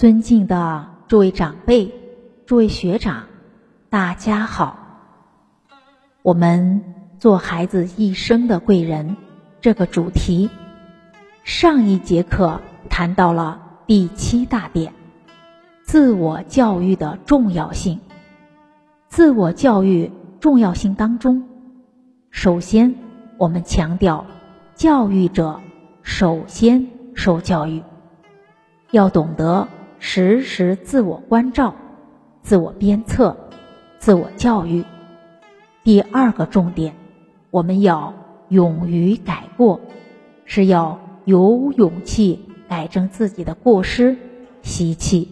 尊敬的诸位长辈、诸位学长，大家好。我们做孩子一生的贵人这个主题，上一节课谈到了第七大点：自我教育的重要性。自我教育重要性当中，首先我们强调，教育者首先受教育，要懂得。时时自我关照、自我鞭策、自我教育。第二个重点，我们要勇于改过，是要有勇气改正自己的过失习气。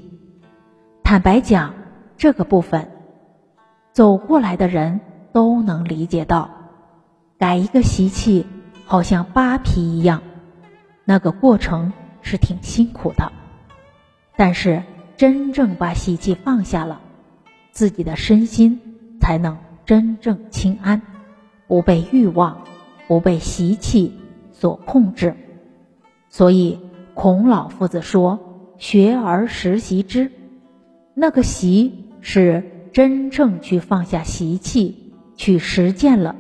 坦白讲，这个部分走过来的人都能理解到，改一个习气好像扒皮一样，那个过程是挺辛苦的。但是，真正把习气放下了，自己的身心才能真正清安，不被欲望、不被习气所控制。所以，孔老夫子说：“学而时习之。”那个习是真正去放下习气，去实践了，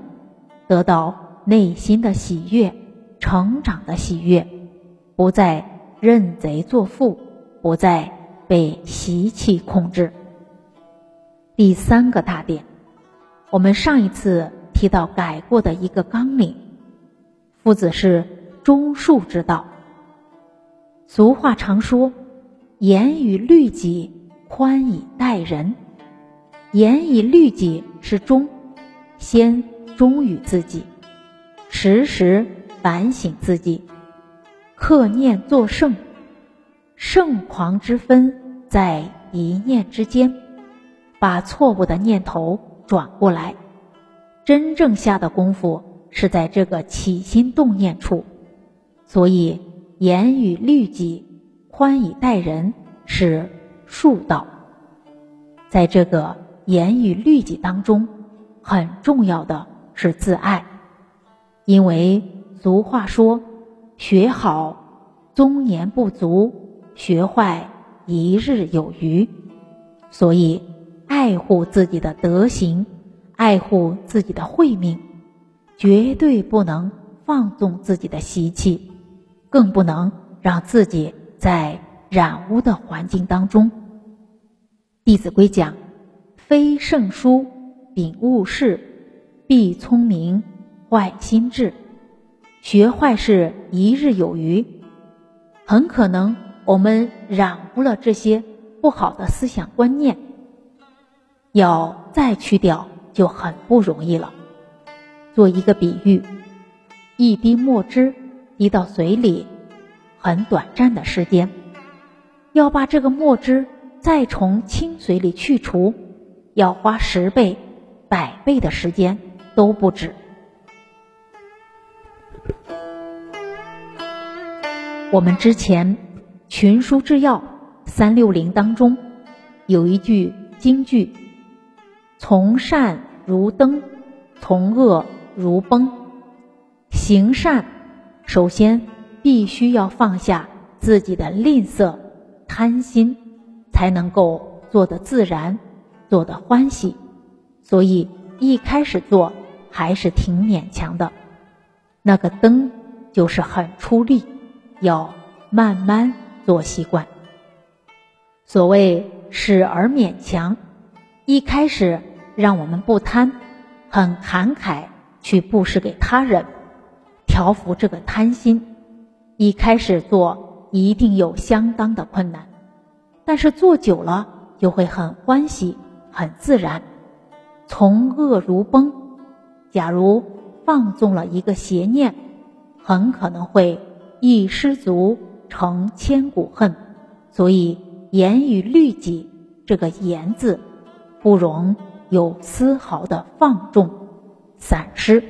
得到内心的喜悦、成长的喜悦，不再认贼作父。不再被习气控制。第三个大点，我们上一次提到改过的一个纲领，夫子是中恕之道。俗话常说：“严以律己，宽以待人。”严以律己是忠，先忠于自己，时时反省自己，克念作圣。圣狂之分在一念之间，把错误的念头转过来。真正下的功夫是在这个起心动念处，所以严以律己，宽以待人是术道。在这个严以律己当中，很重要的是自爱，因为俗话说：“学好，终年不足。”学坏一日有余，所以爱护自己的德行，爱护自己的慧命，绝对不能放纵自己的习气，更不能让自己在染污的环境当中。《弟子规》讲：“非圣书，秉物事，必聪明，坏心智。”学坏事一日有余，很可能。我们染污了这些不好的思想观念，要再去掉就很不容易了。做一个比喻，一滴墨汁滴到水里，很短暂的时间，要把这个墨汁再从清水里去除，要花十倍、百倍的时间都不止。我们之前。群书治要三六零当中有一句金句：“从善如登，从恶如崩。”行善，首先必须要放下自己的吝啬、贪心，才能够做得自然，做得欢喜。所以一开始做还是挺勉强的。那个登就是很出力，要慢慢。做习惯。所谓始而勉强，一开始让我们不贪，很慷慨去布施给他人，调服这个贪心。一开始做一定有相当的困难，但是做久了就会很欢喜，很自然。从恶如崩，假如放纵了一个邪念，很可能会一失足。成千古恨，所以严于律己这个严字，不容有丝毫的放纵、散失。